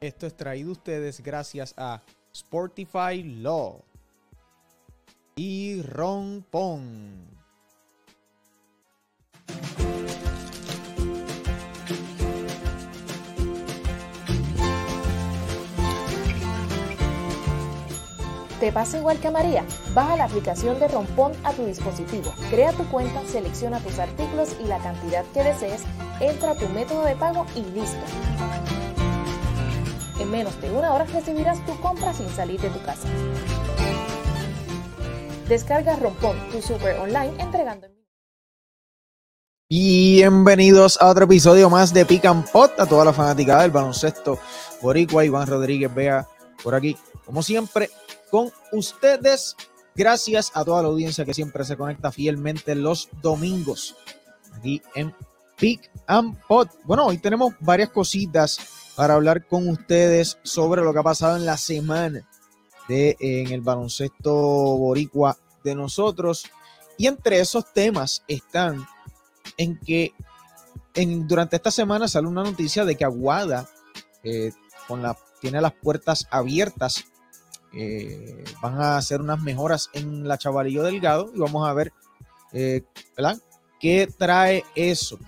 Esto es traído a ustedes gracias a Sportify Law y Ron Pong. ¿Te pasa igual que a María? Baja la aplicación de Rompón a tu dispositivo, crea tu cuenta, selecciona tus artículos y la cantidad que desees, entra a tu método de pago y listo. En menos de una hora recibirás tu compra sin salir de tu casa. Descarga Rompón, tu super online entregando en Bienvenidos a otro episodio más de Pick and Pot, a toda la fanática del baloncesto boricua, Iván Rodríguez vea por aquí, como siempre, con ustedes. Gracias a toda la audiencia que siempre se conecta fielmente los domingos aquí en Pick and Pot. Bueno, hoy tenemos varias cositas para hablar con ustedes sobre lo que ha pasado en la semana de, en el baloncesto boricua de nosotros. Y entre esos temas están en que en, durante esta semana sale una noticia de que Aguada eh, con la, tiene las puertas abiertas eh, van a hacer unas mejoras en la Chavalillo Delgado y vamos a ver eh, qué trae eso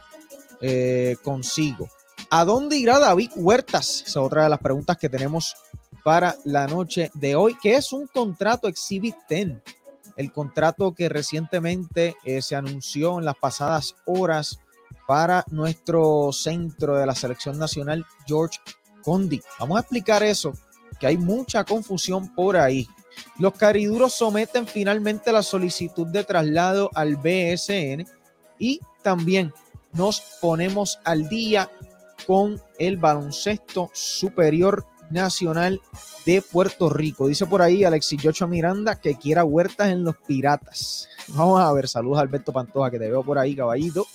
eh, consigo. ¿A dónde irá David Huertas? Esa es otra de las preguntas que tenemos para la noche de hoy, que es un contrato Exhibit 10. El contrato que recientemente se anunció en las pasadas horas para nuestro centro de la selección nacional, George Condi. Vamos a explicar eso que hay mucha confusión por ahí. Los cariduros someten finalmente la solicitud de traslado al BSN y también nos ponemos al día con el baloncesto superior nacional de Puerto Rico. Dice por ahí Alexis Yocho Miranda que quiera huertas en los piratas. Vamos a ver, saludos a Alberto Pantoja que te veo por ahí, caballito.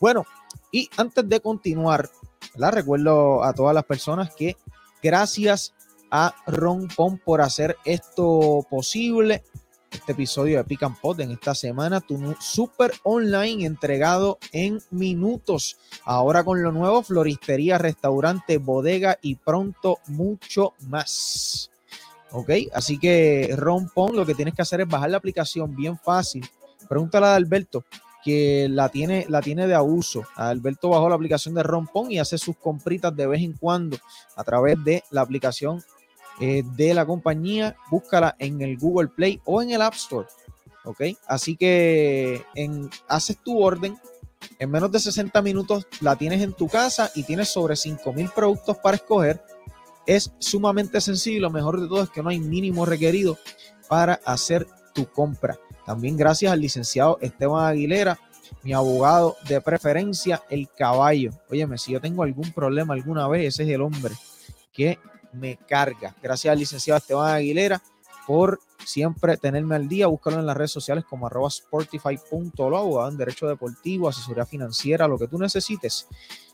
Bueno, y antes de continuar, la recuerdo a todas las personas que gracias a Ron por hacer esto posible. Este episodio de Pick Pot en esta semana, tu super online entregado en minutos. Ahora con lo nuevo, floristería, restaurante, bodega y pronto mucho más. Ok, así que Ron Pon lo que tienes que hacer es bajar la aplicación bien fácil. Pregúntale a Alberto que la tiene, la tiene de abuso. Alberto bajó la aplicación de Ron Pon y hace sus compritas de vez en cuando a través de la aplicación eh, de la compañía, búscala en el Google Play o en el App Store. ¿Ok? Así que en, haces tu orden, en menos de 60 minutos la tienes en tu casa y tienes sobre 5.000 productos para escoger. Es sumamente sencillo lo mejor de todo es que no hay mínimo requerido para hacer tu compra. También gracias al licenciado Esteban Aguilera, mi abogado de preferencia, el caballo. Óyeme, si yo tengo algún problema alguna vez, ese es el hombre que me carga. Gracias licenciado Esteban Aguilera por siempre tenerme al día. Búscalo en las redes sociales como arroba sportify.lo, en derecho deportivo, asesoría financiera, lo que tú necesites.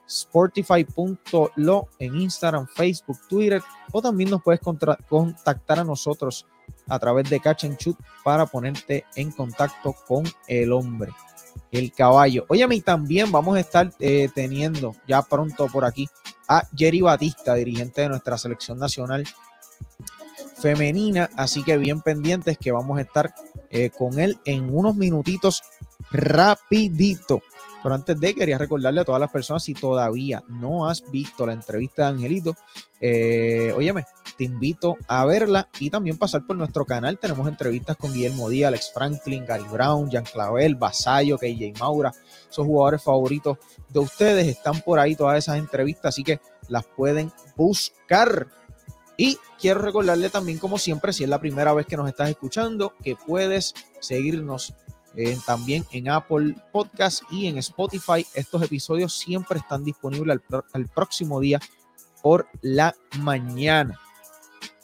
Sportify.lo en Instagram, Facebook, Twitter o también nos puedes contactar a nosotros a través de Catch and Shoot para ponerte en contacto con el hombre, el caballo. Oye, y también vamos a estar eh, teniendo ya pronto por aquí a Jerry Batista, dirigente de nuestra selección nacional femenina. Así que bien pendientes que vamos a estar eh, con él en unos minutitos rapidito. Pero antes de, quería recordarle a todas las personas, si todavía no has visto la entrevista de Angelito, eh, óyeme, te invito a verla y también pasar por nuestro canal. Tenemos entrevistas con Guillermo Díaz, Alex Franklin, Gary Brown, Jean Clavel, Basayo, KJ Maura, esos jugadores favoritos de ustedes. Están por ahí todas esas entrevistas, así que las pueden buscar. Y quiero recordarle también, como siempre, si es la primera vez que nos estás escuchando, que puedes seguirnos también en Apple Podcast y en Spotify. Estos episodios siempre están disponibles el, próximo día por la mañana.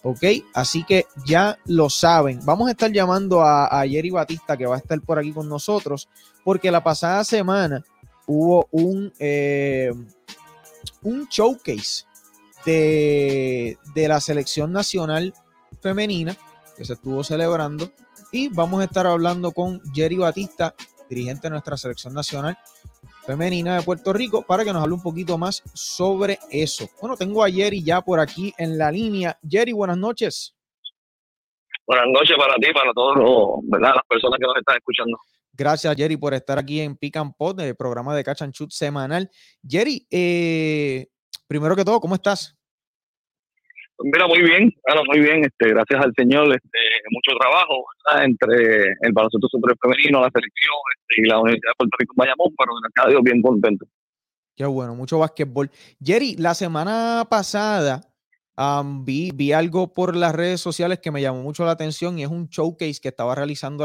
Ok, así que ya lo saben. Vamos a estar llamando a, a Jerry Batista que va a estar por aquí con nosotros porque la pasada semana hubo un, eh, un showcase de, de la selección nacional femenina que se estuvo celebrando y vamos a estar hablando con Jerry Batista, dirigente de nuestra selección nacional, femenina de Puerto Rico para que nos hable un poquito más sobre eso. Bueno, tengo a Jerry ya por aquí en la línea. Jerry, buenas noches. Buenas noches para ti, para todos ¿verdad? las personas que nos están escuchando. Gracias, Jerry, por estar aquí en Pick and Pot, el programa de Catch and Shoot semanal. Jerry, eh, primero que todo, ¿cómo estás? Mira, muy bien, claro, muy bien, este, gracias al Señor, este, mucho trabajo entre el baloncesto super femenino, la selección este, y la Universidad de Puerto Rico en Bayamón, pero gracias a Dios bien contento. Qué bueno, mucho básquetbol. Jerry, la semana pasada vi, vi, algo por las redes sociales que me llamó mucho la atención y es un showcase que estaba realizando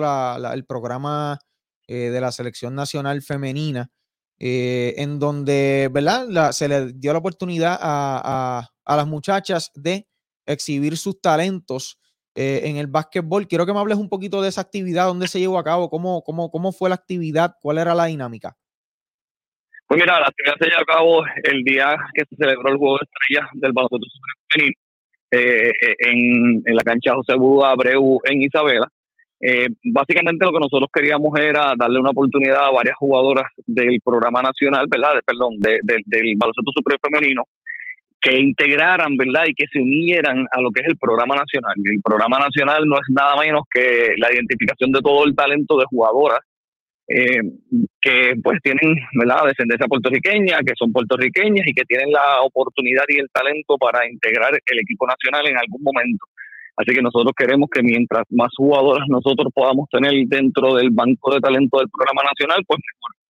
el programa eh, de la selección nacional femenina, eh, en donde ¿verdad? se le dio la oportunidad a, las muchachas de exhibir sus talentos eh, en el básquetbol. Quiero que me hables un poquito de esa actividad, dónde se llevó a cabo, cómo, cómo, cómo fue la actividad, cuál era la dinámica. Pues mira, la actividad se llevó a cabo el día que se celebró el Juego de Estrellas del baloncesto femenino eh, en, en, la cancha José Buda Abreu en Isabela. Eh, básicamente lo que nosotros queríamos era darle una oportunidad a varias jugadoras del programa nacional, ¿verdad? perdón, del baloncesto superior femenino, que integraran, ¿verdad? Y que se unieran a lo que es el programa nacional. El programa nacional no es nada menos que la identificación de todo el talento de jugadoras eh, que pues tienen ¿verdad? descendencia puertorriqueña, que son puertorriqueñas y que tienen la oportunidad y el talento para integrar el equipo nacional en algún momento. Así que nosotros queremos que mientras más jugadoras nosotros podamos tener dentro del banco de talento del programa nacional, pues mejor.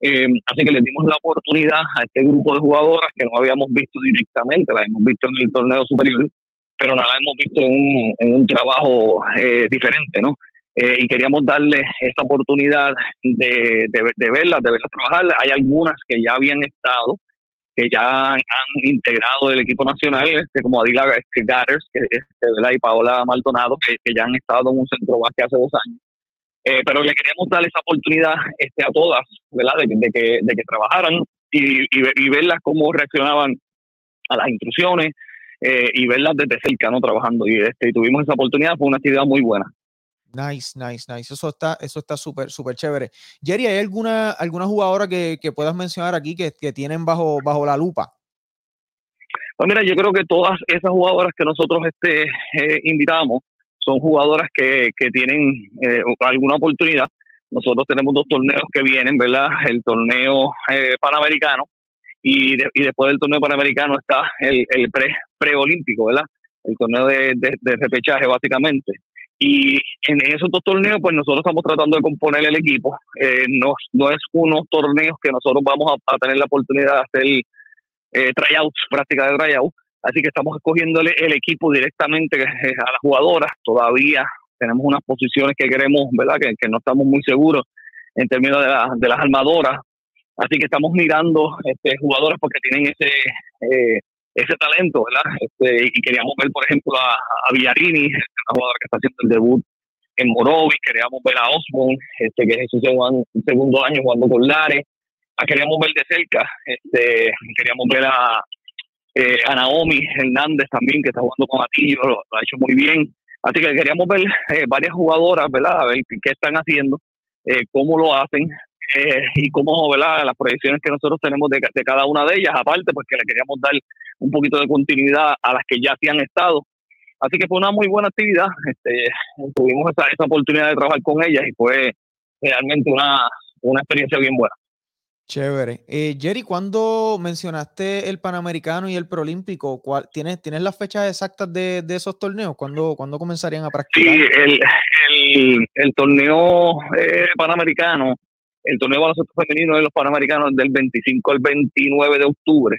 Eh, así que le dimos la oportunidad a este grupo de jugadoras que no habíamos visto directamente, la hemos visto en el torneo superior, pero no la hemos visto en un, en un trabajo eh, diferente, ¿no? Eh, y queríamos darle esta oportunidad de, de, de, verlas, de verlas trabajar. Hay algunas que ya habían estado, que ya han, integrado el equipo nacional, este, como Adila Gatters que, este, y Paola Maldonado, que, ya han estado en un centro básquet hace dos años. Eh, pero le queríamos dar esa oportunidad este, a todas, ¿verdad? De, que, de que trabajaran y, y, verlas cómo reaccionaban a las instrucciones eh, y verlas desde cerca, ¿no? Trabajando. Y, este, y tuvimos esa oportunidad, fue una actividad muy buena. Nice, nice, nice. Eso está, eso está súper, súper chévere. Jerry, ¿hay alguna, alguna jugadora que, puedas mencionar aquí que, tienen bajo, bajo la lupa? Pues mira, yo creo que todas esas jugadoras que nosotros este, eh, invitamos son jugadoras que, tienen eh, alguna oportunidad. Nosotros tenemos dos torneos que vienen, ¿verdad? El torneo eh, panamericano y, después del torneo panamericano está el, pre, preolímpico, ¿verdad? El torneo de, de repechaje, básicamente. Y en esos dos torneos, pues nosotros estamos tratando de componer el equipo. Eh, no, no es unos torneos que nosotros vamos a, tener la oportunidad de hacer eh, tryouts, práctica de tryouts. Así que estamos escogiéndole el equipo directamente a las jugadoras. Todavía tenemos unas posiciones que queremos, ¿verdad? Que, no estamos muy seguros en términos de, las armadoras. Así que estamos mirando este, jugadoras porque tienen ese eh, ese talento, ¿verdad? Este, y queríamos ver, por ejemplo, a, Villarini, una jugadora que está haciendo el debut en Morovis, queríamos ver a Osborne, este, que es su segundo año jugando con Lares, queríamos ver de cerca, este, queríamos ver a, eh, a Naomi Hernández también, que está jugando con Atillo, lo, ha hecho muy bien. Así que queríamos ver eh, varias jugadoras, ¿verdad? A ver qué están haciendo, eh, cómo lo hacen, eh, y cómo ¿verdad? las proyecciones que nosotros tenemos de, cada una de ellas, aparte, pues que le queríamos dar un poquito de continuidad a las que ya se han estado. Así que fue una muy buena actividad, este, tuvimos esa, esa oportunidad de trabajar con ellas y fue realmente una, una experiencia bien buena. Chévere. Eh, Jerry, ¿cuándo mencionaste el Panamericano y el Prolímpico? ¿Cuál, ¿tienes, ¿Tienes las fechas exactas de, de esos torneos? ¿Cuándo, ¿Cuándo, comenzarían a practicar? Sí, el, el, el torneo eh, Panamericano el torneo de baloncesto femenino de los Panamericanos del 25 al 29 de octubre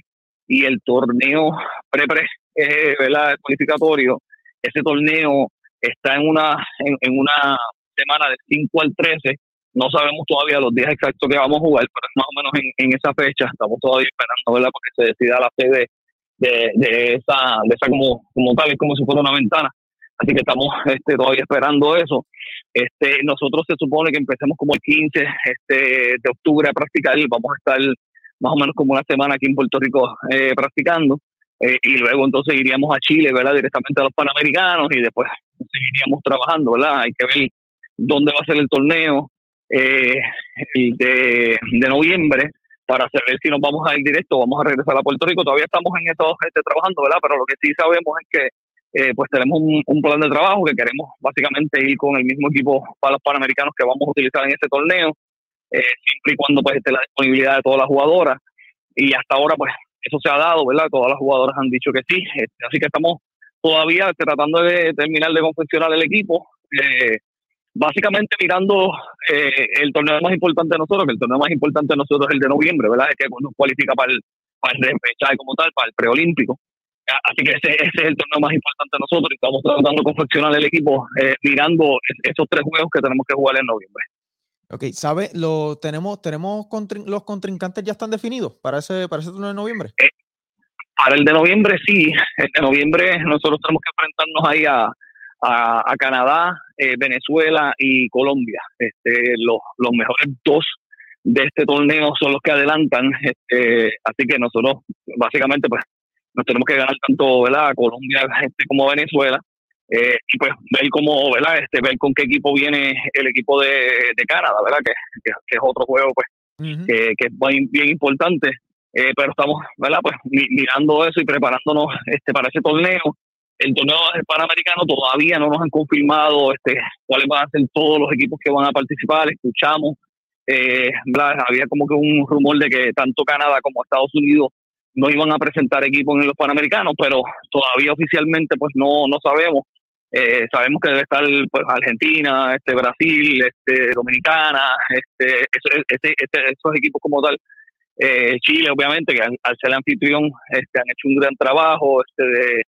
y el torneo pre-pre, eh, cualificatorio, ese torneo está en una, en, una semana de 5 al 13. No sabemos todavía los días exactos que vamos a jugar, pero es más o menos en, esa fecha. Estamos todavía esperando, ¿verdad? Porque se decida la sede de, de esa, de esa como, como tal, es como si fuera una ventana. Así que estamos este, todavía esperando eso. Este, nosotros se supone que empecemos como el 15 este, de octubre a practicar. Vamos a estar más o menos como una semana aquí en Puerto Rico eh, practicando. Eh, y luego entonces iríamos a Chile, ¿verdad? Directamente a los Panamericanos y después seguiríamos trabajando, ¿verdad? Hay que ver dónde va a ser el torneo eh, de, de noviembre. para saber si nos vamos a ir directo o vamos a regresar a Puerto Rico. Todavía estamos en esto este, trabajando, ¿verdad? Pero lo que sí sabemos es que eh, pues tenemos un, plan de trabajo que queremos básicamente ir con el mismo equipo para los panamericanos que vamos a utilizar en este torneo, eh, siempre y cuando pues esté la disponibilidad de todas las jugadoras. Y hasta ahora pues eso se ha dado, ¿verdad? Todas las jugadoras han dicho que sí. Este, así que estamos todavía tratando de terminar de confeccionar el equipo. Eh, básicamente mirando eh, el torneo más importante de nosotros, que el torneo más importante de nosotros es el de noviembre, ¿verdad? Es que nos cualifica para el, para el como tal, para el preolímpico. Así que ese, ese, es el torneo más importante de nosotros y estamos tratando de confeccionar el equipo eh, mirando esos tres juegos que tenemos que jugar en noviembre. Ok, ¿sabe? Lo, tenemos, tenemos los contrincantes ya están definidos para ese, para ese torneo de noviembre. Eh, para el de noviembre sí, el de noviembre nosotros tenemos que enfrentarnos ahí a, a, Canadá, eh, Venezuela y Colombia. Este, los, los mejores dos de este torneo son los que adelantan, este, así que nosotros básicamente pues nos tenemos que ganar tanto ¿verdad? Colombia este, como Venezuela eh, y pues ver cómo, ¿verdad? Este, ver con qué equipo viene el equipo de, de Canadá, ¿verdad? Que, que, es otro juego pues que, que, es bien, importante. Eh, pero estamos, ¿verdad? Pues mirando eso y preparándonos este para ese torneo. El torneo panamericano todavía no nos han confirmado este cuáles van a ser todos los equipos que van a participar. Escuchamos, eh, había como que un rumor de que tanto Canadá como Estados Unidos no iban a presentar equipos en los Panamericanos, pero todavía oficialmente pues no, no sabemos. Eh, sabemos que debe estar pues, Argentina, este Brasil, este Dominicana, este, este, este esos equipos como tal. Eh, Chile, obviamente, que al, ser anfitrión este, han hecho un gran trabajo este, de,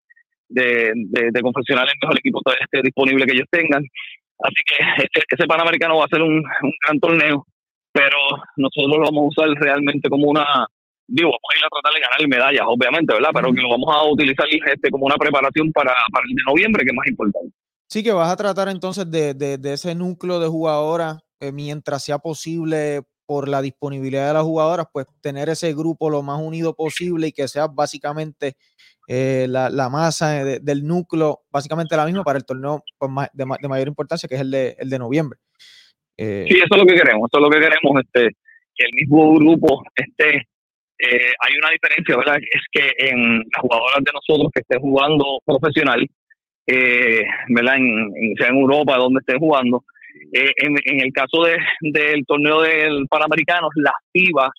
de, de, de confeccionar el mejor equipo este, disponible que ellos tengan. Así que ese, Panamericano va a ser un, un gran torneo, pero nosotros lo vamos a usar realmente como una digo, vamos a ir a tratar de ganar medallas, obviamente, ¿verdad? Pero que lo vamos a utilizar este, como una preparación para, para el de noviembre, que es más importante. Sí, que vas a tratar entonces de, de, ese núcleo de jugadoras, eh, mientras sea posible por la disponibilidad de las jugadoras, pues tener ese grupo lo más unido posible y que sea básicamente eh, la, la, masa del núcleo, básicamente la misma para el torneo pues, de, de, mayor importancia, que es el de, el de noviembre. Eh, sí, eso es lo que queremos, eso es lo que queremos, este, que el mismo grupo esté eh, hay una diferencia, ¿verdad? Es que en las jugadoras de nosotros que estén jugando profesional, eh, ¿verdad? En, sea en Europa, donde estén jugando, eh, en, el caso de, del torneo del Panamericano, las FIBA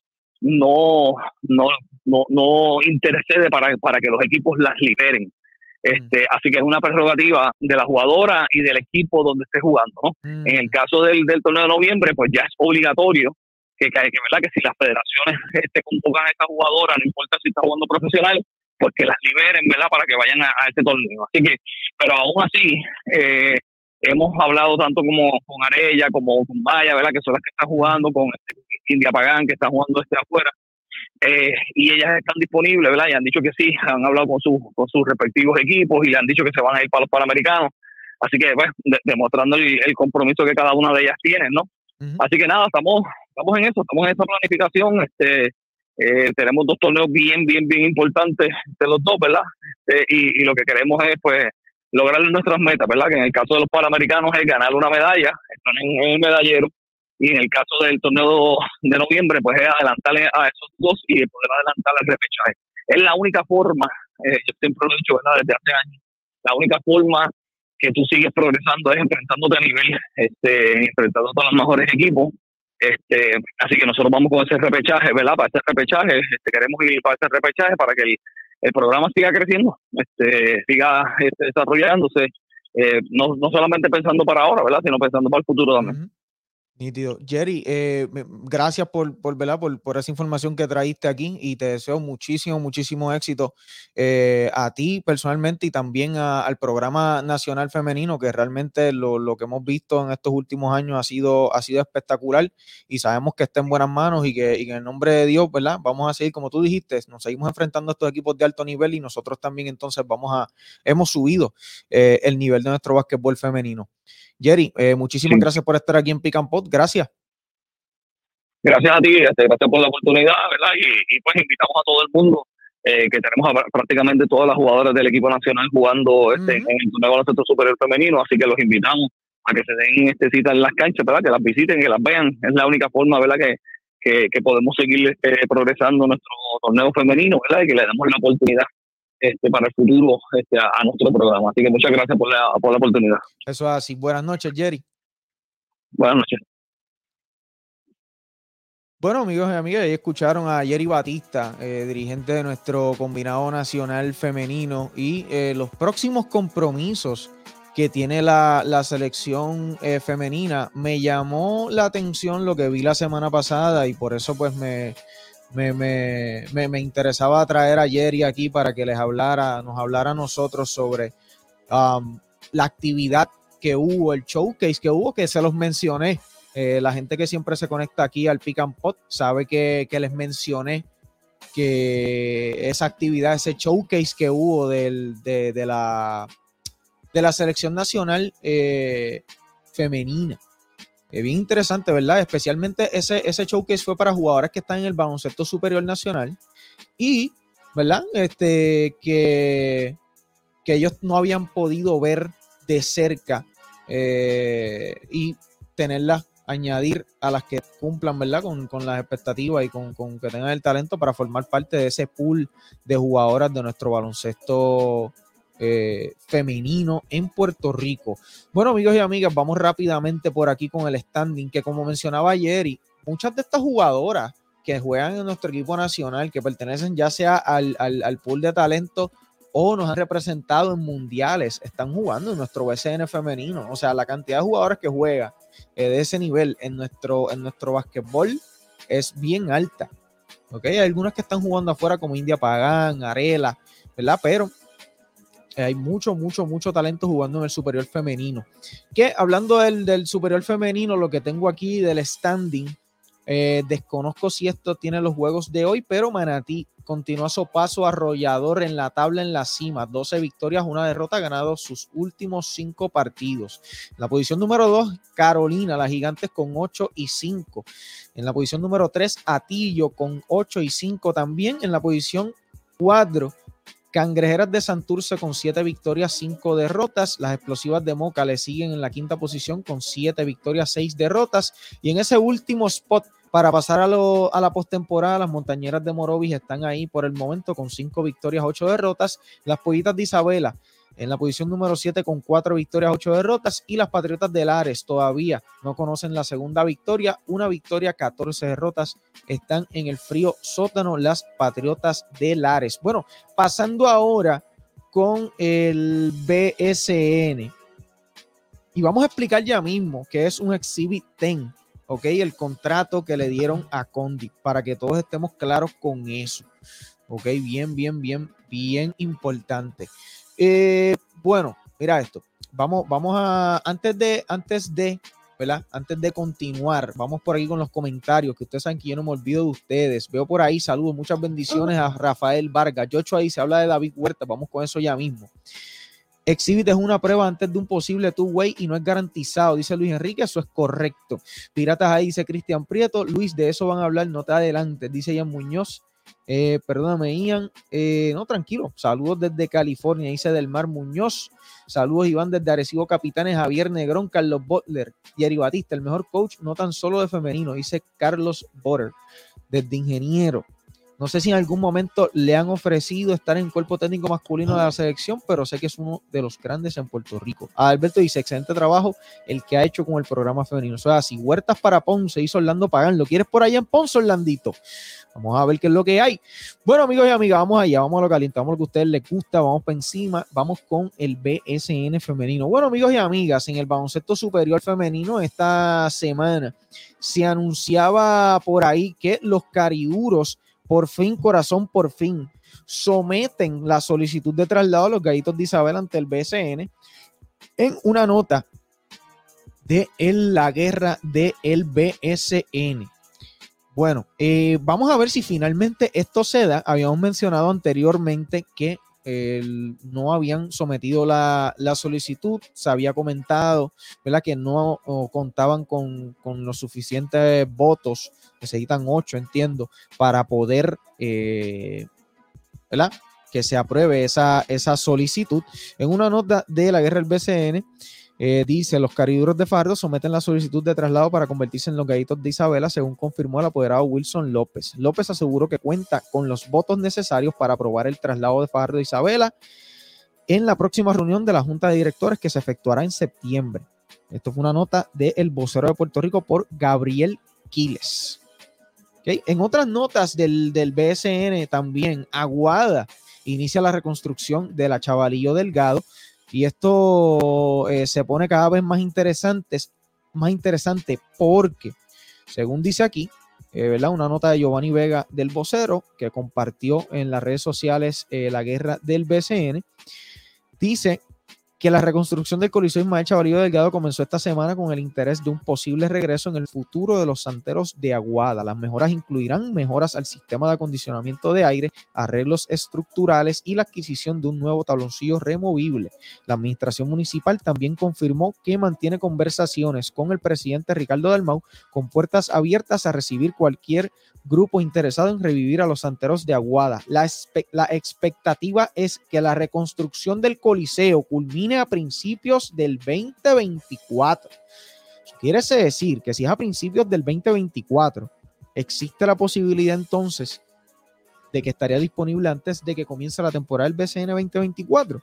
no, no, no, no intercede para, para que los equipos las liberen. Este, así que es una prerrogativa de la jugadora y del equipo donde esté jugando. ¿no? En el caso del, del torneo de noviembre, pues ya es obligatorio que, que, ¿verdad? que si las federaciones este, convocan a esta jugadora, no importa si está jugando profesional, pues que las liberen, ¿verdad? Para que vayan a, este torneo. Así que, pero aún así, eh, hemos hablado tanto como con Arella, como con Maya, ¿verdad? Que son las que están jugando, con este, India Pagán, que está jugando este afuera. Eh, y ellas están disponibles, ¿verdad? Y han dicho que sí, han hablado con, sus con sus respectivos equipos y le han dicho que se van a ir para los Panamericanos. Así que, bueno, demostrando el, compromiso que cada una de ellas tiene, ¿no? Así que nada, estamos estamos en eso, estamos en esa planificación. Este, eh, tenemos dos torneos bien, bien, bien importantes de los dos, ¿verdad? Este, y, lo que queremos es, pues, lograr nuestras metas, ¿verdad? Que en el caso de los Panamericanos es ganar una medalla, están en, el medallero, y en el caso del torneo de noviembre, pues es adelantarle a esos dos y poder adelantar al repechaje. Es la única forma, eh, yo siempre lo he dicho, ¿verdad? Desde hace años, la única forma que tú sigues progresando es enfrentándote a nivel, este, enfrentando a los mejores equipos este, así que nosotros vamos con ese repechaje, ¿verdad? Para este repechaje, este, queremos ir para este repechaje para que el, programa siga creciendo, este, siga este, desarrollándose, eh, no, no solamente pensando para ahora, ¿verdad? Sino pensando para el futuro también. Nítido. Jerry, eh, gracias por, por, por, por, esa información que traíste aquí y te deseo muchísimo, muchísimo éxito eh, a ti personalmente y también al programa nacional femenino, que realmente lo, lo, que hemos visto en estos últimos años ha sido, ha sido espectacular y sabemos que está en buenas manos y que, y que en el nombre de Dios, ¿verdad? Vamos a seguir, como tú dijiste, nos seguimos enfrentando a estos equipos de alto nivel y nosotros también entonces vamos a, hemos subido eh, el nivel de nuestro básquetbol femenino. Jerry, eh, muchísimas gracias por estar aquí en Pick Pot. Gracias. Gracias a ti, este, gracias por la oportunidad, ¿verdad? Y, pues invitamos a todo el mundo, eh, que tenemos a prácticamente todas las jugadoras del equipo nacional jugando este, en el torneo centro superior femenino, así que los invitamos a que se den este cita en las canchas, ¿verdad? Que las visiten, que las vean. Es la única forma, ¿verdad? Que, que, podemos seguir eh, progresando nuestro torneo femenino, ¿verdad? Y que le damos la oportunidad este, para el futuro este, a, nuestro programa. Así que muchas gracias por la, por la oportunidad. Eso es así. Buenas noches, Jerry. Buenas noches. Bueno, amigos y amigas, ahí escucharon a Jerry Batista, eh, dirigente de nuestro combinado nacional femenino, y eh, los próximos compromisos que tiene la, selección eh, femenina. Me llamó la atención lo que vi la semana pasada y por eso pues me, me, interesaba traer a Jerry aquí para que les hablara, nos hablara a nosotros sobre um, la actividad que hubo, el showcase que hubo, que se los mencioné. Eh, la gente que siempre se conecta aquí al Pick and Pot sabe que, les mencioné que esa actividad, ese showcase que hubo del, de, de, la, de la selección nacional eh, femenina. Es bien interesante, ¿verdad? Especialmente ese, ese showcase fue para jugadores que están en el baloncesto superior nacional y, ¿verdad? Este, que, que ellos no habían podido ver de cerca eh, y tenerlas, añadir a las que cumplan, ¿verdad? Con, las expectativas y con, con, que tengan el talento para formar parte de ese pool de jugadoras de nuestro baloncesto eh, femenino en Puerto Rico. Bueno, amigos y amigas, vamos rápidamente por aquí con el standing, que como mencionaba ayer, y muchas de estas jugadoras que juegan en nuestro equipo nacional, que pertenecen ya sea al, pool de talento o nos han representado en mundiales, están jugando en nuestro BCN femenino. O sea, la cantidad de jugadores que juega eh, de ese nivel en nuestro, en nuestro basquetbol es bien alta. ¿ok? Hay algunas que están jugando afuera como India Pagán, Arela, ¿verdad? Pero hay mucho, mucho, mucho talento jugando en el superior femenino. Que hablando del, superior femenino, lo que tengo aquí del standing, eh, desconozco si esto tiene los juegos de hoy, pero Manatí continúa su paso arrollador en la tabla en la cima. 12 victorias, una derrota, ganado sus últimos 5 partidos. En la posición número 2, Carolina, las gigantes con 8 y 5. En la posición número 3, Atillo con 8 y 5 también. En la posición 4, Cangrejeras de Santurce con 7 victorias, 5 derrotas. Las explosivas de Moca le siguen en la quinta posición con 7 victorias, 6 derrotas. Y en ese último spot para pasar a, a la postemporada, las montañeras de Morovis están ahí por el momento con 5 victorias, 8 derrotas. Las pollitas de Isabela en la posición número 7 con 4 victorias, 8 derrotas. Y las Patriotas de Lares todavía no conocen la segunda victoria. Una victoria, 14 derrotas. Están en el frío sótano las Patriotas de Lares. Bueno, pasando ahora con el BSN. Y vamos a explicar ya mismo que es un Exhibit 10. ¿ok? El contrato que le dieron a Condi, para que todos estemos claros con eso. ¿Ok? Bien, bien, bien, bien importante. Eh, bueno, mira esto. Vamos, vamos a, antes de, antes de, ¿verdad? Antes de continuar, vamos por ahí con los comentarios, que ustedes saben que yo no me olvido de ustedes. Veo por ahí, saludos, muchas bendiciones a Rafael Vargas. Yocho ahí se habla de David Huerta, vamos con eso ya mismo. Exhibit es una prueba antes de un posible two-way y no es garantizado, dice Luis Enrique, eso es correcto. Piratas ahí, dice Cristian Prieto. Luis, de eso van a hablar, no te adelante, dice Ian Muñoz. Eh, perdóname, Ian. Eh, no, tranquilo. Saludos desde California, dice Del Mar Muñoz. Saludos, Iván, desde Arecibo Capitanes, Javier Negrón, Carlos Butler, Yeri Batista, el mejor coach, no tan solo de femenino, dice Carlos Botter, desde Ingeniero. No sé si en algún momento le han ofrecido estar en el cuerpo técnico masculino de la selección, pero sé que es uno de los grandes en Puerto Rico. Alberto dice, excelente trabajo el que ha hecho con el programa femenino. O sea, si Huertas para Ponce hizo Orlando Pagán, ¿lo quieres por allá en Ponce, Orlandito? Vamos a ver qué es lo que hay. Bueno, amigos y amigas, vamos allá, vamos a lo a lo que a ustedes les gusta, vamos para encima, vamos con el BSN femenino. Bueno, amigos y amigas, en el baloncesto superior femenino esta semana se anunciaba por ahí que los cariduros por fin, corazón, por fin, someten la solicitud de traslado a los gallitos de Isabel ante el BSN en una nota de la guerra del BSN. Bueno, eh, vamos a ver si finalmente esto se da. Habíamos mencionado anteriormente que no habían sometido la, solicitud, se había comentado ¿verdad? que no contaban con, los suficientes votos, necesitan ocho, entiendo, para poder eh, ¿verdad? que se apruebe esa, esa solicitud. En una nota de la guerra del BCN, Eh, dice, los cariduros de Fardo someten la solicitud de traslado para convertirse en los gallitos de Isabela, según confirmó el apoderado Wilson López. López aseguró que cuenta con los votos necesarios para aprobar el traslado de Fardo de Isabela en la próxima reunión de la Junta de Directores que se efectuará en septiembre. Esto fue una nota del el vocero de Puerto Rico por Gabriel Quiles. En otras notas del, del BSN también, Aguada inicia la reconstrucción de la Chavalillo Delgado y esto eh, se pone cada vez más interesante, más interesante porque, según dice aquí, eh, ¿verdad? una nota de Giovanni Vega del vocero que compartió en las redes sociales eh, la guerra del BCN, dice que la reconstrucción del Coliseo Ismael Chavalillo Delgado comenzó esta semana con el interés de un posible regreso en el futuro de los santeros de Aguada. Las mejoras incluirán mejoras al sistema de acondicionamiento de aire, arreglos estructurales y la adquisición de un nuevo tabloncillo removible. La administración municipal también confirmó que mantiene conversaciones con el presidente Ricardo Dalmau con puertas abiertas a recibir cualquier grupo interesado en revivir a los santeros de Aguada. La expectativa es que la reconstrucción del Coliseo culmine a principios del 2024. Quiere decir que si es a principios del 2024, existe la posibilidad entonces de que estaría disponible antes de que comience la temporada del BCN 2024.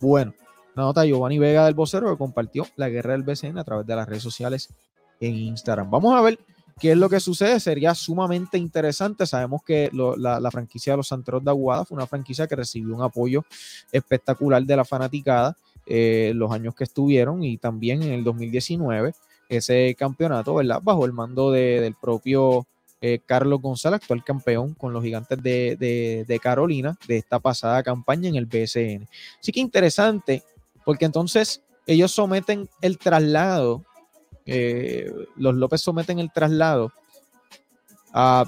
Bueno, una nota Giovanni Vega del vocero que compartió la guerra del BCN a través de las redes sociales en Instagram. Vamos a ver ¿Qué es lo que sucede? Sería sumamente interesante. Sabemos que la, franquicia de los Santeros de Aguada fue una franquicia que recibió un apoyo espectacular de la fanaticada eh, los años que estuvieron y también en el 2019 ese campeonato, ¿verdad? Bajo el mando del propio eh, Carlos González, actual campeón con los gigantes de, de, Carolina de esta pasada campaña en el BSN. Así que interesante, porque entonces ellos someten el traslado eh, los López someten el traslado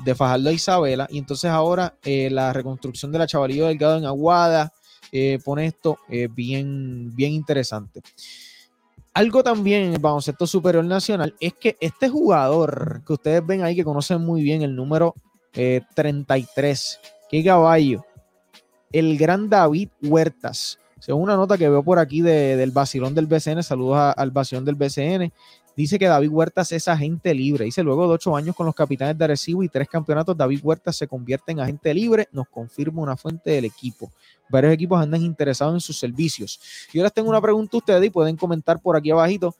de Fajardo a Isabela y entonces ahora eh, la reconstrucción de la Chavalillo Delgado en Aguada eh, pone esto bien, bien interesante. Algo también en el baloncesto superior nacional es que este jugador que ustedes ven ahí, que conocen muy bien el número 33, qué caballo, el gran David Huertas. Según una nota que veo por aquí del vacilón del BCN, saludos al vacilón del BCN, Dice que David Huertas es agente libre. Dice luego de ocho años con los capitanes de Arecibo y tres campeonatos, David Huertas se convierte en agente libre. Nos confirma una fuente del equipo. Varios equipos andan interesados en sus servicios. Yo les tengo una pregunta a ustedes y pueden comentar por aquí abajito.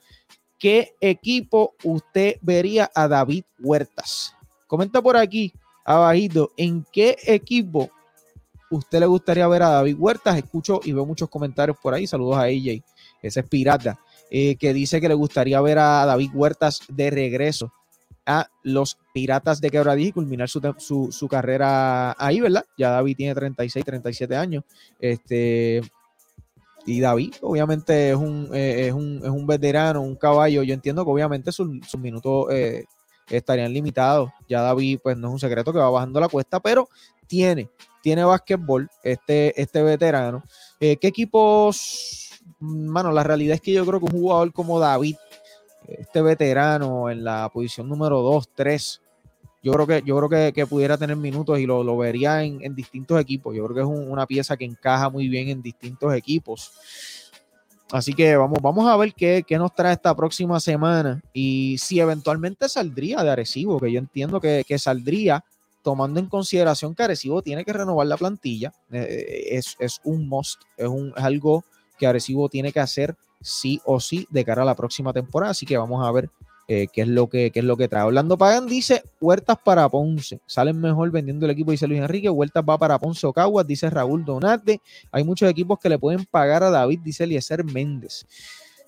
¿Qué equipo usted vería a David Huertas? Comenta por aquí abajito en qué equipo usted le gustaría ver a David Huertas. Escucho y veo muchos comentarios por ahí. Saludos a AJ. Ese es pirata. Eh, que dice que le gustaría ver a David Huertas de regreso a los Piratas de Quebradilla y culminar su, carrera ahí, ¿verdad? Ya David tiene 36, 37 años. Este, y David, obviamente, es un, eh, es un, veterano, un caballo. Yo entiendo que obviamente sus, minutos eh, estarían limitados. Ya David, pues no es un secreto que va bajando la cuesta, pero tiene, tiene básquetbol este, este veterano. ¿Qué equipos mano, la realidad es que yo creo que un jugador como David, este veterano en la posición número 2, 3, yo creo que, yo creo que, pudiera tener minutos y lo, vería en, distintos equipos. Yo creo que es una pieza que encaja muy bien en distintos equipos. Así que vamos, vamos a ver qué, nos trae esta próxima semana y si eventualmente saldría de Arecibo, que yo entiendo que, saldría tomando en consideración que Arecibo tiene que renovar la plantilla. Eh, es, es, un must, es, un, es algo que Arecibo tiene que hacer sí o sí de cara a la próxima temporada. Así que vamos a ver eh, qué, es lo que, es lo que trae. Orlando Pagan dice huertas para Ponce. Salen mejor vendiendo el equipo, dice Luis Enrique. Huertas va para Ponce o Caguas, dice Raúl Donate. Hay muchos equipos que le pueden pagar a David, dice Eliezer Méndez.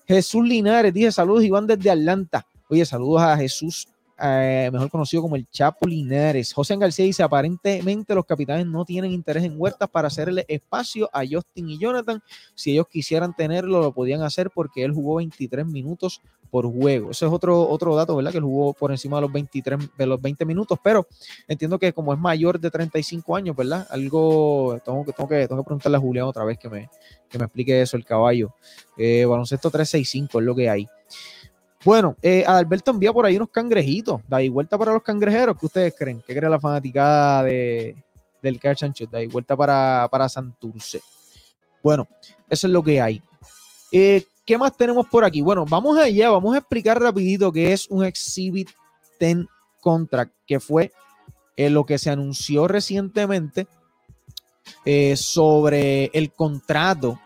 Jesús Linares dice saludos Iván desde Atlanta. Oye, saludos a Jesús eh, mejor conocido como el Chapo Linares. José García dice, aparentemente los capitanes no tienen interés en Huertas para hacerle espacio a Justin y Jonathan. Si ellos quisieran tenerlo, lo podían hacer porque él jugó 23 minutos por juego. Ese es otro, otro dato, ¿verdad? Que él jugó por encima de los 23, de los 20 minutos, pero entiendo que como es mayor de 35 años, ¿verdad? Algo, tengo que, tengo que, tengo que preguntarle a Julián otra vez que me, que me explique eso, el caballo. Eh, baloncesto 365 es lo que hay. Bueno, eh, Alberto envía por ahí unos cangrejitos. Da vuelta para los cangrejeros. ¿Qué ustedes creen? ¿Qué cree la fanaticada de, del Catch and Shoot? Da vuelta para, para Santurce. Bueno, eso es lo que hay. Eh, ¿qué más tenemos por aquí? Bueno, vamos allá, vamos a explicar rapidito qué es un Exhibit 10 Contract, que fue eh, lo que se anunció recientemente eh, sobre el contrato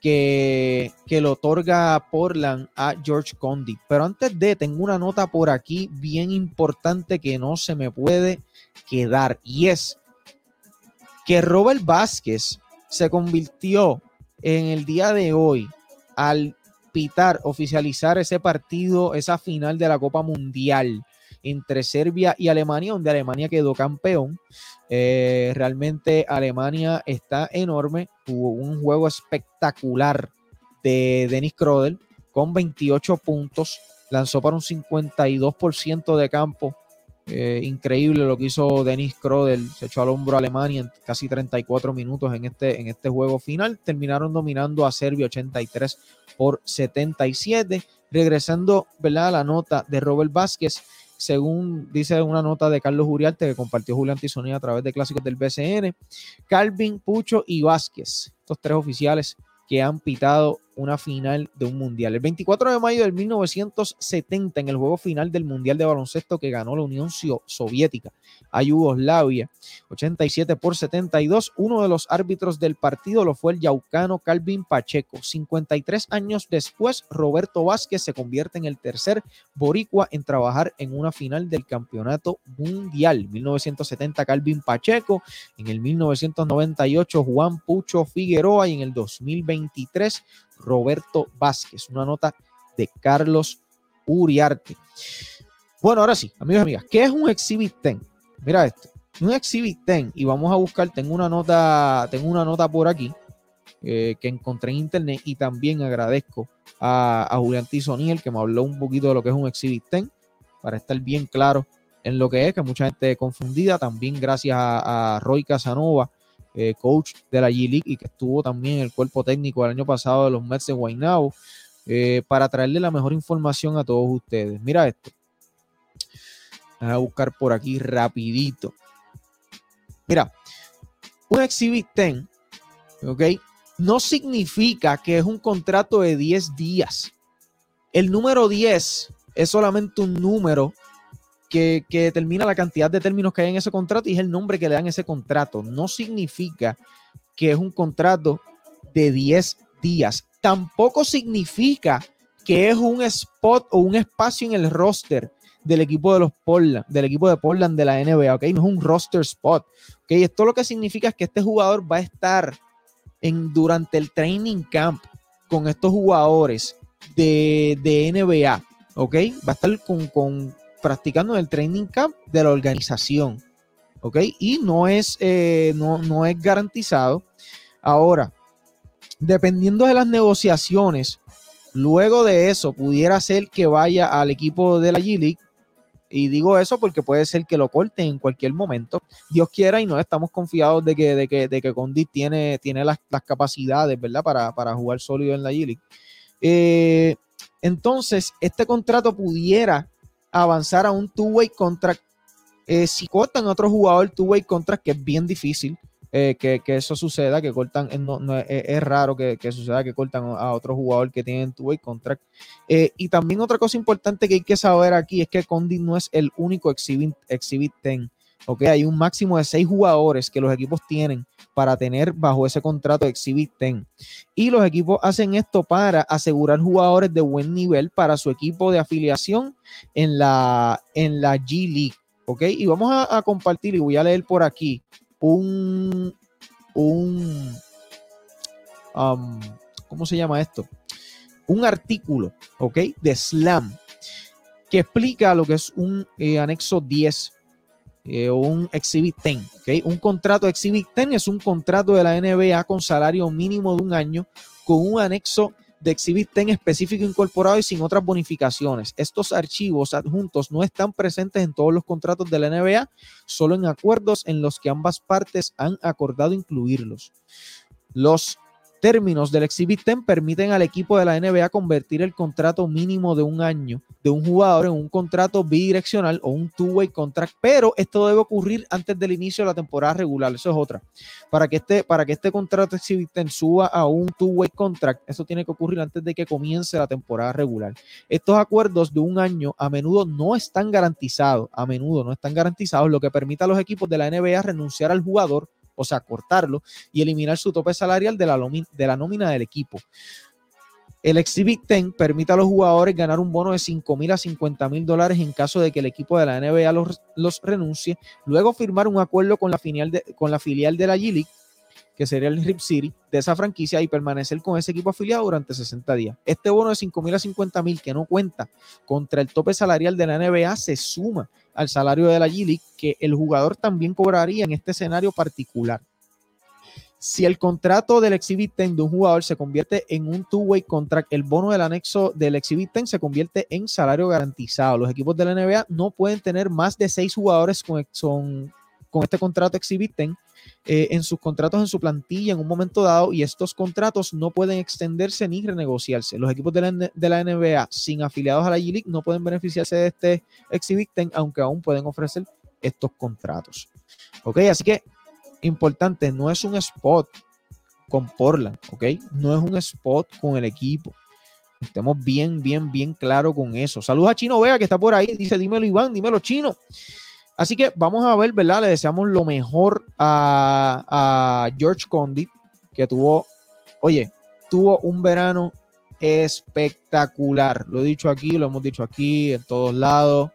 que, que le otorga Portland a George Condi. Pero antes de, tengo una nota por aquí bien importante que no se me puede quedar y es que Robert Vázquez se convirtió en el día de hoy al pitar, oficializar ese partido, esa final de la Copa Mundial entre Serbia y Alemania, donde Alemania quedó campeón. Eh, realmente Alemania está enorme. Tuvo un juego espectacular de Denis Krodel con 28 puntos. Lanzó para un 52% de campo. Eh, increíble lo que hizo Denis Krodel. Se echó al hombro a Alemania en casi 34 minutos en este, en este juego final. Terminaron dominando a Serbia 83 por 77. Regresando ¿verdad? a la nota de Robert Vázquez según dice una nota de Carlos Uriarte que compartió Julián Tizonía a través de clásicos del BCN, Calvin, Pucho y Vázquez, estos tres oficiales que han pitado una final de un mundial. El 24 de mayo del 1970, en el juego final del mundial de baloncesto que ganó la Unión Soviética a Yugoslavia, 87 por 72, uno de los árbitros del partido lo fue el yaucano Calvin Pacheco. 53 años después, Roberto Vázquez se convierte en el tercer boricua en trabajar en una final del campeonato mundial. 1970, Calvin Pacheco, en el 1998, Juan Pucho Figueroa y en el 2023, Roberto Vázquez. Una nota de Carlos Uriarte. Bueno, ahora sí, amigos y amigas, ¿qué es un Exhibit 10? Mira esto, un Exhibit 10 y vamos a buscar, tengo una nota, tengo una nota por aquí eh, que encontré en internet y también agradezco a, Julián Tizoniel que me habló un poquito de lo que es un Exhibit 10 para estar bien claro en lo que es, que mucha gente confundida, también gracias a Roy Casanova eh, coach de la G-League y que estuvo también en el cuerpo técnico el año pasado de los Mets de Guaynabo, eh, para traerle la mejor información a todos ustedes. Mira esto. Voy a buscar por aquí rapidito. Mira, un Exhibit 10, ¿ok? No significa que es un contrato de 10 días. El número 10 es solamente un número que, determina la cantidad de términos que hay en ese contrato y es el nombre que le dan ese contrato. No significa que es un contrato de 10 días. Tampoco significa que es un spot o un espacio en el roster del equipo de los Portland, del equipo de Portland de la NBA, ¿ok? No es un roster spot, ¿ok? Esto lo que significa es que este jugador va a estar en, durante el training camp con estos jugadores de, NBA, ¿ok? Va a estar con, practicando en el training camp de la organización. ¿Ok? Y no es, eh, no, no es garantizado. Ahora, dependiendo de las negociaciones, luego de eso pudiera ser que vaya al equipo de la G-League. Y digo eso porque puede ser que lo corten en cualquier momento. Dios quiera y no estamos confiados de que, de que, de que Condit tiene, tiene las, capacidades, ¿verdad? Para, para, jugar sólido en la G-League. Eh, entonces, este contrato pudiera avanzar a un two-way contract. Eh, si cortan a otro jugador two-way contract, que es bien difícil eh, que, eso suceda, que cortan, es, raro que, suceda que cortan a otro jugador que tiene two-way contract. Eh, y también otra cosa importante que hay que saber aquí es que Condi no es el único exhibit, exhibit 10 ¿ok? Hay un máximo de seis jugadores que los equipos tienen para tener bajo ese contrato de Exhibit 10. Y los equipos hacen esto para asegurar jugadores de buen nivel para su equipo de afiliación en la, en la G League, ¿ok? Y vamos a, compartir y voy a leer por aquí un, un, um, ¿cómo se llama esto? Un artículo, ¿ok? De Slam que explica lo que es un eh, anexo 10 eh, un Exhibit 10. Un contrato Exhibit 10 es un contrato de la NBA con salario mínimo de un año con un anexo de Exhibit 10 específico incorporado y sin otras bonificaciones. Estos archivos adjuntos no están presentes en todos los contratos de la NBA, solo en acuerdos en los que ambas partes han acordado incluirlos. Los términos del Exhibit 10 permiten al equipo de la NBA convertir el contrato mínimo de un año de un jugador en un contrato bidireccional o un two-way contract, pero esto debe ocurrir antes del inicio de la temporada regular. Eso es otra. Para que este, para que este contrato Exhibit 10 suba a un two-way contract, eso tiene que ocurrir antes de que comience la temporada regular. Estos acuerdos de un año a menudo no están garantizados, a menudo no están garantizados, lo que permite a los equipos de la NBA renunciar al jugador o sea, cortarlo y eliminar su tope salarial de la, de la nómina del equipo. El Exhibit 10 permite a los jugadores ganar un bono de 5 mil a 50 mil dólares en caso de que el equipo de la NBA los, los renuncie, luego firmar un acuerdo con la, filial de, con la filial de la G-League que sería el Rip City, de esa franquicia y permanecer con ese equipo afiliado durante 60 días. Este bono de 5 mil a 50 mil que no cuenta contra el tope salarial de la NBA se suma al salario de la G-League que el jugador también cobraría en este escenario particular. Si el contrato del Exhibit 10 de un jugador se convierte en un two-way contract, el bono del anexo del Exhibit 10 se convierte en salario garantizado. Los equipos de la NBA no pueden tener más de seis jugadores con, con este contrato Exhibit 10 eh, en sus contratos en su plantilla en un momento dado y estos contratos no pueden extenderse ni renegociarse. Los equipos de la, NBA sin afiliados a la G-League no pueden beneficiarse de este Exhibit aunque aún pueden ofrecer estos contratos. Ok, así que importante, no es un spot con Portland, ok, no es un spot con el equipo. Estemos bien, bien, bien claro con eso. Saludos a Chino Vega que está por ahí. Dice, dímelo Iván, dímelo Chino. Así que vamos a ver, ¿verdad? Le deseamos lo mejor a, George Condit, que tuvo, oye, tuvo un verano espectacular. Lo he dicho aquí, lo hemos dicho aquí, en todos lados.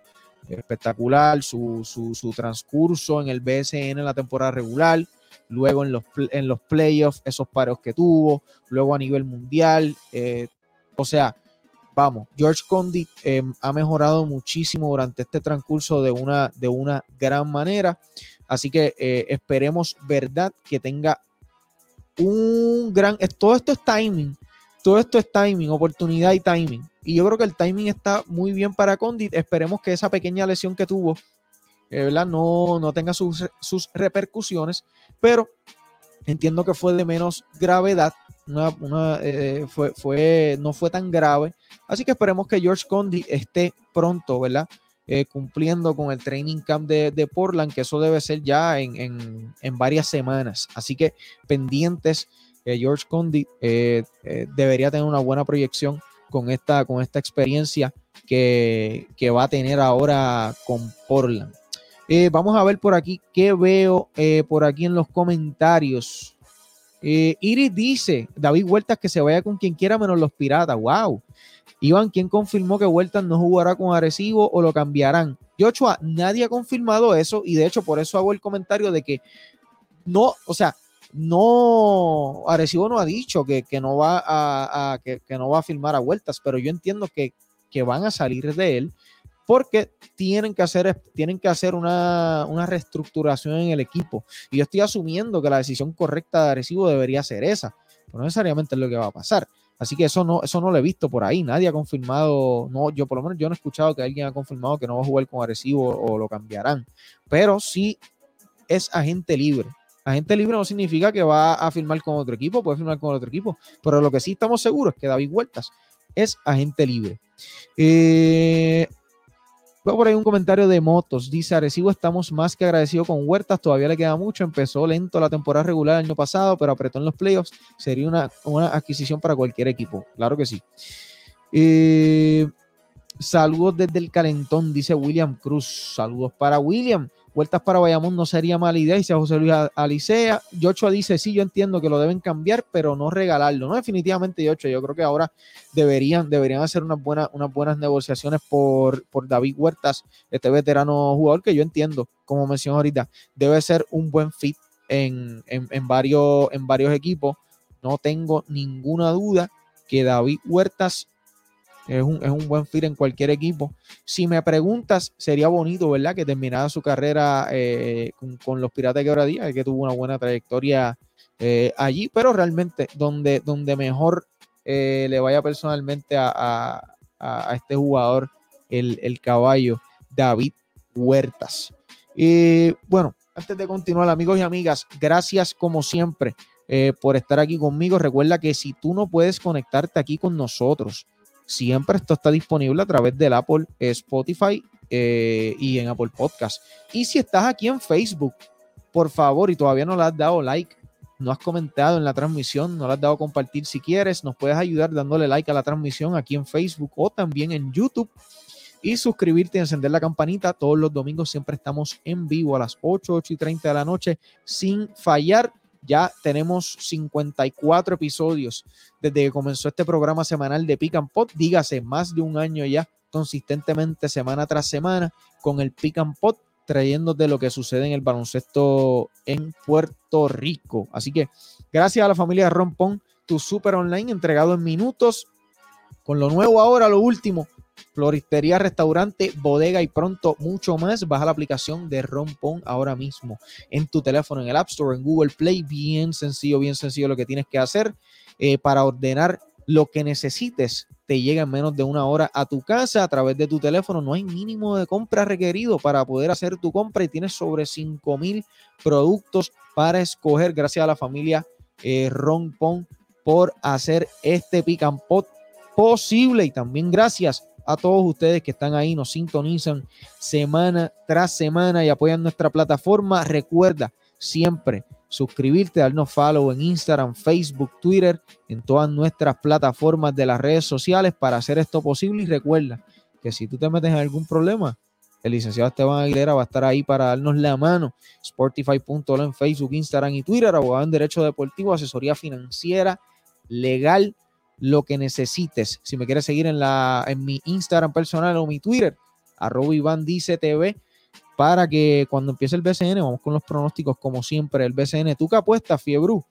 Espectacular su, su, transcurso en el BSN en la temporada regular, luego en los, en los playoffs, esos paros que tuvo, luego a nivel mundial. Eh, o sea, vamos, George Condit em, ha mejorado muchísimo durante este transcurso de una, de una gran manera. Así que eh, esperemos, ¿verdad? Que tenga un gran... Todo esto es timing. Todo esto es timing, oportunidad y timing. Y yo creo que el timing está muy bien para Condit. Esperemos que esa pequeña lesión que tuvo, eh, ¿verdad? No, no tenga sus, sus repercusiones. Pero entiendo que fue de menos gravedad una, eh, fue, no fue tan grave. Así que esperemos que George Condi esté pronto, ¿verdad? Eh, cumpliendo con el training camp de, Portland, que eso debe ser ya en, varias semanas. Así que pendientes, eh, George Condi debería tener una buena proyección con esta, con esta experiencia que, que va a tener ahora con Portland. vamos a ver por aquí qué veo por aquí en los comentarios. Eh, Iris dice, David Huertas que se vaya con quien quiera menos los piratas. Wow. Iván, ¿quién confirmó que Huertas no jugará con Arecibo o lo cambiarán? Joshua, nadie ha confirmado eso y de hecho por eso hago el comentario de que no, o sea, no, Arecibo no ha dicho que, no va a, que, no va a firmar a Huertas, pero yo entiendo que, que van a salir de él porque tienen que hacer, tienen que hacer una, reestructuración en el equipo. Y yo estoy asumiendo que la decisión correcta de Arecibo debería ser esa, pero no necesariamente es lo que va a pasar. Así que eso no, eso no lo he visto por ahí. Nadie ha confirmado, no, yo por lo menos yo no he escuchado que alguien ha confirmado que no va a jugar con Arecibo o lo cambiarán. Pero sí es agente libre. Agente libre no significa que va a firmar con otro equipo, puede firmar con otro equipo. Pero lo que sí estamos seguros es que David Huertas es agente libre. Eh, Veo por ahí un comentario de motos. Dice Arecibo, estamos más que agradecidos con Huertas. Todavía le queda mucho. Empezó lento la temporada regular el año pasado, pero apretó en los playoffs. Sería una, una adquisición para cualquier equipo. Claro que sí. Eh, saludos desde el calentón, dice William Cruz. Saludos para William. Vueltas para Bayamón no sería mala idea, dice José Luis Alicea. Yocho dice, sí, yo entiendo que lo deben cambiar, pero no regalarlo. No, definitivamente, Yocho, yo creo que ahora deberían, deberían hacer unas buenas, unas buenas negociaciones por, por David Huertas, este veterano jugador que yo entiendo, como mencioné ahorita, debe ser un buen fit en, en, varios, en varios equipos. No tengo ninguna duda que David Huertas es un, buen fit en cualquier equipo. Si me preguntas, sería bonito, ¿verdad? Que terminara su carrera eh, con, los Piratas de Quebradía, que tuvo una buena trayectoria eh, allí, pero realmente donde, donde mejor eh, le vaya personalmente a, este jugador, el, el, caballo David Huertas. Y bueno, antes de continuar, amigos y amigas, gracias como siempre por estar aquí conmigo. Recuerda que si tú no puedes conectarte aquí con nosotros, siempre esto está disponible a través del Apple Spotify eh, y en Apple Podcast. Y si estás aquí en Facebook, por favor, y todavía no le has dado like, no has comentado en la transmisión, no le has dado compartir si quieres, nos puedes ayudar dándole like a la transmisión aquí en Facebook o también en YouTube y suscribirte y encender la campanita. Todos los domingos siempre estamos en vivo a las 8, 8 y 30 de la noche sin fallar. Ya tenemos 54 episodios desde que comenzó este programa semanal de Pick and Pot. Dígase, más de un año ya, consistentemente, semana tras semana, con el Pick and Pot, trayéndote lo que sucede en el baloncesto en Puerto Rico. Así que gracias a la familia Rompón, tu super online entregado en minutos. Con lo nuevo ahora, lo último, floristería, restaurante, bodega y pronto mucho más. Baja la aplicación de Rompón ahora mismo en tu teléfono, en el App Store, en Google Play. Bien sencillo, bien sencillo lo que tienes que hacer eh, para ordenar lo que necesites. Te llega en menos de una hora a tu casa a través de tu teléfono. No hay mínimo de compra requerido para poder hacer tu compra y tienes sobre 5 mil productos para escoger. Gracias a la familia eh, Rompón por hacer este pick and pot posible y también gracias a todos ustedes que están ahí, nos sintonizan semana tras semana y apoyan nuestra plataforma. Recuerda siempre suscribirte, darnos follow en Instagram, Facebook, Twitter, en todas nuestras plataformas de las redes sociales para hacer esto posible. Y recuerda que si tú te metes en algún problema, el licenciado Esteban Aguilera va a estar ahí para darnos la mano. Sportify.lo en Facebook, Instagram y Twitter, abogado en Derecho Deportivo, asesoría financiera, legal lo que necesites. Si me quieres seguir en, la, en mi Instagram personal o mi Twitter, arroba Iván Dice TV, para que cuando empiece el BCN, vamos con los pronósticos, como siempre, el BCN. ¿Tú que apuestas, Fiebru?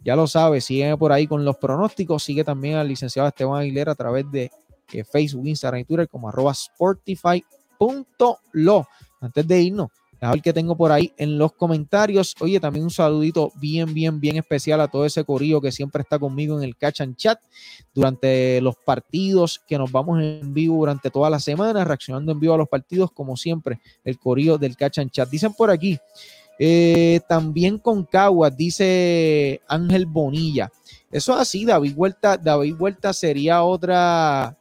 Ya lo sabes, sigue por ahí con los pronósticos. Sigue también al licenciado Esteban Aguilera a través de eh, Facebook, Instagram y Twitter como arroba sportify.lo. Antes de irnos, a ver qué tengo por ahí en los comentarios. Oye, también un saludito bien, bien, bien especial a todo ese corillo que siempre está conmigo en el Catch and Chat durante los partidos que nos vamos en vivo durante toda la semana, reaccionando en vivo a los partidos, como siempre, el corillo del Catch Chat. Dicen por aquí, eh, también con Caguas, dice Ángel Bonilla. Eso es así, David Vuelta, David Vuelta sería otra,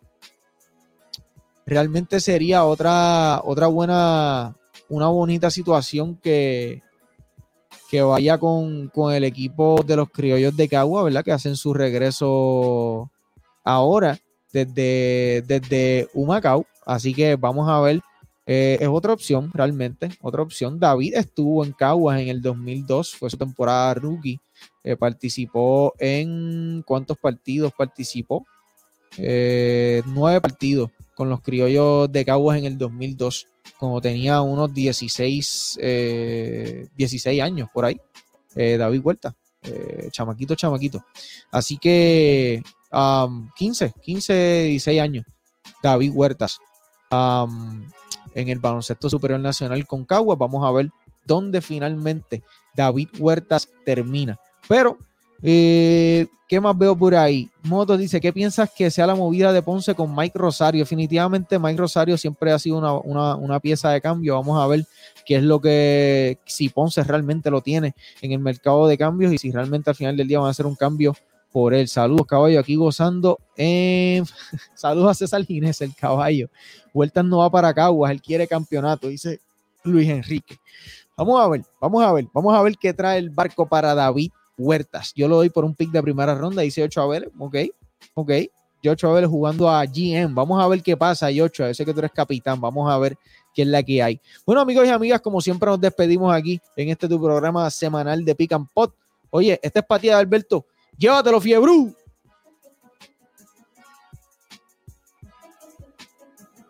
realmente sería otra, otra buena una bonita situación que, que vaya con, el equipo de los criollos de Cagua, ¿verdad? Que hacen su regreso ahora desde, desde Humacao. Así que vamos a ver. Eh, es otra opción, realmente. Otra opción. David estuvo en Caguas en el 2002, fue su temporada rookie. Eh, participó en. ¿Cuántos partidos participó? Eh, nueve partidos con los criollos de Caguas en el 2002 como tenía unos 16, 16 eh, años por ahí, eh, David Huerta, eh, chamaquito, chamaquito. Así que 15, 15, 16 años, David Huertas. en el baloncesto superior nacional con Caguas, vamos a ver dónde finalmente David Huertas termina. Pero eh, ¿Qué más veo por ahí? Motos dice, ¿qué piensas que sea la movida de Ponce con Mike Rosario? Definitivamente Mike Rosario siempre ha sido una, pieza de cambio. Vamos a ver qué es lo que, si Ponce realmente lo tiene en el mercado de cambios y si realmente al final del día van a hacer un cambio por él. Saludos, caballo, aquí gozando. Saludos a César Ginés, el caballo. Vueltas no va para Caguas, él quiere campeonato, dice Luis Enrique. Vamos a ver, vamos a ver, vamos a ver qué trae el barco para David Huertas. Yo lo doy por un pick de primera ronda, dice 8 Abel, ok, ok. Yocho Abel jugando a GM. Vamos a ver qué pasa, Yocho. A veces que tú eres capitán. Vamos a ver qué es la que hay. Bueno, amigos y amigas, como siempre nos despedimos aquí en este tu programa semanal de Pick and Pot. Oye, esta es Patía de Alberto. Llévatelo, Fiebru.